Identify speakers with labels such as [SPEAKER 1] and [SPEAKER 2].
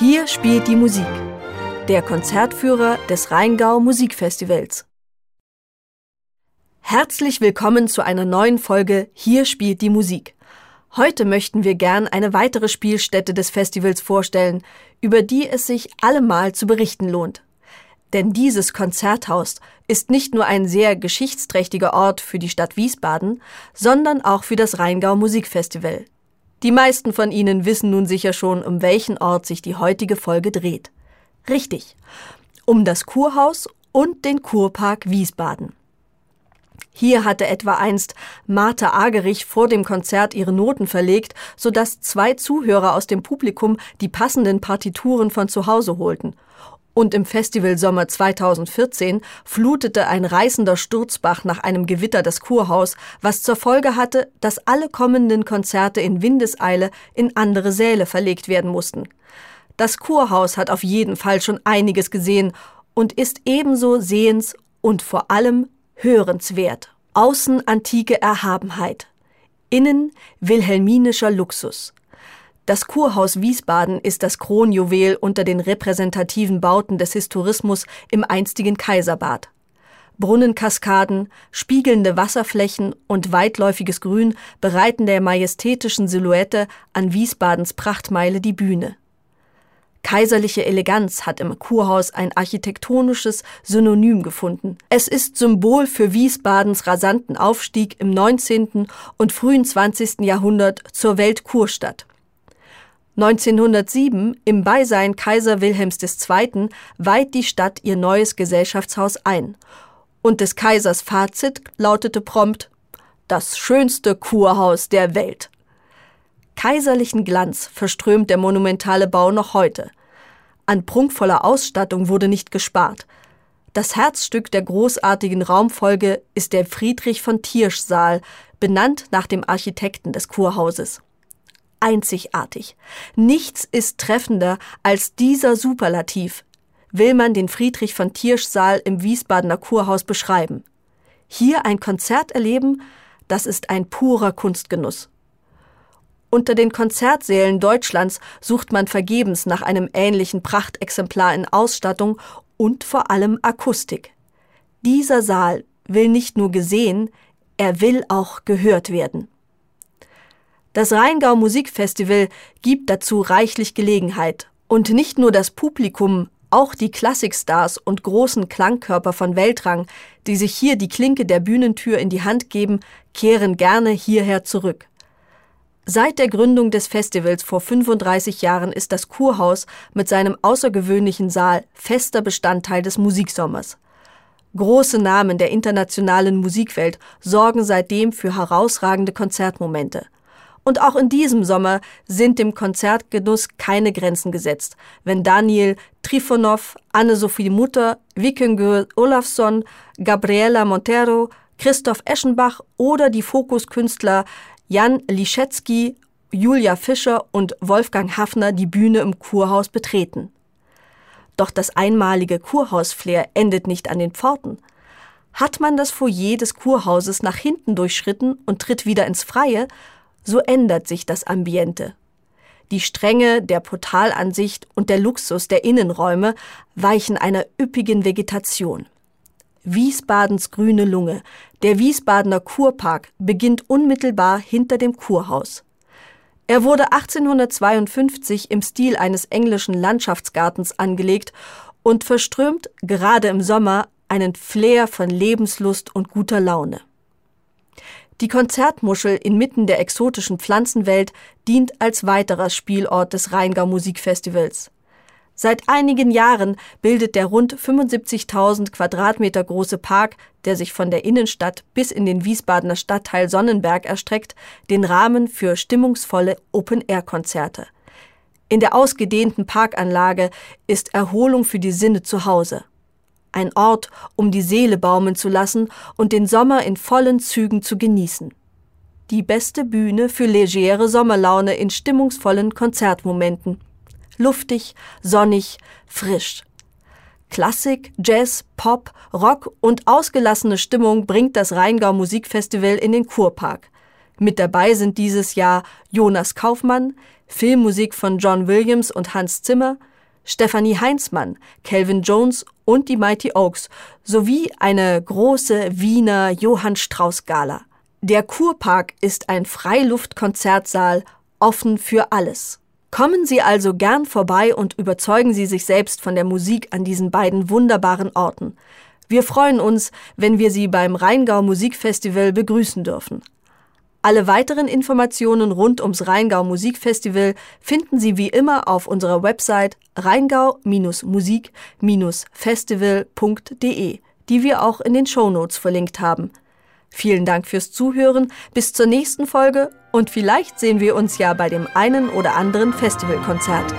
[SPEAKER 1] Hier spielt die Musik. Der Konzertführer des Rheingau Musikfestivals. Herzlich willkommen zu einer neuen Folge Hier spielt die Musik. Heute möchten wir gern eine weitere Spielstätte des Festivals vorstellen, über die es sich allemal zu berichten lohnt. Denn dieses Konzerthaus ist nicht nur ein sehr geschichtsträchtiger Ort für die Stadt Wiesbaden, sondern auch für das Rheingau Musikfestival. Die meisten von Ihnen wissen nun sicher schon, um welchen Ort sich die heutige Folge dreht. Richtig, um das Kurhaus und den Kurpark Wiesbaden. Hier hatte etwa einst Martha Agerich vor dem Konzert ihre Noten verlegt, sodass zwei Zuhörer aus dem Publikum die passenden Partituren von zu Hause holten. Und im Festivalsommer 2014 flutete ein reißender Sturzbach nach einem Gewitter das Kurhaus, was zur Folge hatte, dass alle kommenden Konzerte in Windeseile in andere Säle verlegt werden mussten. Das Kurhaus hat auf jeden Fall schon einiges gesehen und ist ebenso sehens und vor allem hörenswert. Außen antike Erhabenheit. Innen wilhelminischer Luxus. Das Kurhaus Wiesbaden ist das Kronjuwel unter den repräsentativen Bauten des Historismus im einstigen Kaiserbad. Brunnenkaskaden, spiegelnde Wasserflächen und weitläufiges Grün bereiten der majestätischen Silhouette an Wiesbadens Prachtmeile die Bühne. Kaiserliche Eleganz hat im Kurhaus ein architektonisches Synonym gefunden. Es ist Symbol für Wiesbadens rasanten Aufstieg im 19. und frühen 20. Jahrhundert zur Weltkurstadt. 1907, im Beisein Kaiser Wilhelms II., weiht die Stadt ihr neues Gesellschaftshaus ein. Und des Kaisers Fazit lautete prompt: Das schönste Kurhaus der Welt. Kaiserlichen Glanz verströmt der monumentale Bau noch heute. An prunkvoller Ausstattung wurde nicht gespart. Das Herzstück der großartigen Raumfolge ist der Friedrich von Tiersch Saal, benannt nach dem Architekten des Kurhauses einzigartig. Nichts ist treffender als dieser Superlativ, will man den Friedrich von Tiersch Saal im Wiesbadener Kurhaus beschreiben. Hier ein Konzert erleben, das ist ein purer Kunstgenuss. Unter den Konzertsälen Deutschlands sucht man vergebens nach einem ähnlichen Prachtexemplar in Ausstattung und vor allem Akustik. Dieser Saal will nicht nur gesehen, er will auch gehört werden. Das Rheingau Musikfestival gibt dazu reichlich Gelegenheit. Und nicht nur das Publikum, auch die Klassikstars und großen Klangkörper von Weltrang, die sich hier die Klinke der Bühnentür in die Hand geben, kehren gerne hierher zurück. Seit der Gründung des Festivals vor 35 Jahren ist das Kurhaus mit seinem außergewöhnlichen Saal fester Bestandteil des Musiksommers. Große Namen der internationalen Musikwelt sorgen seitdem für herausragende Konzertmomente – und auch in diesem Sommer sind dem Konzertgenuss keine Grenzen gesetzt, wenn Daniel Trifonov, Anne-Sophie Mutter, Vikingür Olafsson, Gabriela Montero, Christoph Eschenbach oder die Fokuskünstler Jan Liszewski, Julia Fischer und Wolfgang Hafner die Bühne im Kurhaus betreten. Doch das einmalige Kurhausflair endet nicht an den Pforten. Hat man das Foyer des Kurhauses nach hinten durchschritten und tritt wieder ins Freie, so ändert sich das Ambiente. Die Strenge der Portalansicht und der Luxus der Innenräume weichen einer üppigen Vegetation. Wiesbadens grüne Lunge, der Wiesbadener Kurpark, beginnt unmittelbar hinter dem Kurhaus. Er wurde 1852 im Stil eines englischen Landschaftsgartens angelegt und verströmt gerade im Sommer einen Flair von Lebenslust und guter Laune. Die Konzertmuschel inmitten der exotischen Pflanzenwelt dient als weiterer Spielort des Rheingau Musikfestivals. Seit einigen Jahren bildet der rund 75.000 Quadratmeter große Park, der sich von der Innenstadt bis in den Wiesbadener Stadtteil Sonnenberg erstreckt, den Rahmen für stimmungsvolle Open-Air-Konzerte. In der ausgedehnten Parkanlage ist Erholung für die Sinne zu Hause ein Ort, um die Seele baumeln zu lassen und den Sommer in vollen Zügen zu genießen. Die beste Bühne für legere Sommerlaune in stimmungsvollen Konzertmomenten. Luftig, sonnig, frisch. Klassik, Jazz, Pop, Rock und ausgelassene Stimmung bringt das Rheingau Musikfestival in den Kurpark. Mit dabei sind dieses Jahr Jonas Kaufmann, Filmmusik von John Williams und Hans Zimmer – Stephanie Heinzmann, Calvin Jones und die Mighty Oaks sowie eine große Wiener Johann Strauss Gala. Der Kurpark ist ein Freiluftkonzertsaal, offen für alles. Kommen Sie also gern vorbei und überzeugen Sie sich selbst von der Musik an diesen beiden wunderbaren Orten. Wir freuen uns, wenn wir Sie beim Rheingau Musikfestival begrüßen dürfen. Alle weiteren Informationen rund ums Rheingau Musikfestival finden Sie wie immer auf unserer Website rheingau-musik-festival.de, die wir auch in den Shownotes verlinkt haben. Vielen Dank fürs Zuhören, bis zur nächsten Folge und vielleicht sehen wir uns ja bei dem einen oder anderen Festivalkonzert.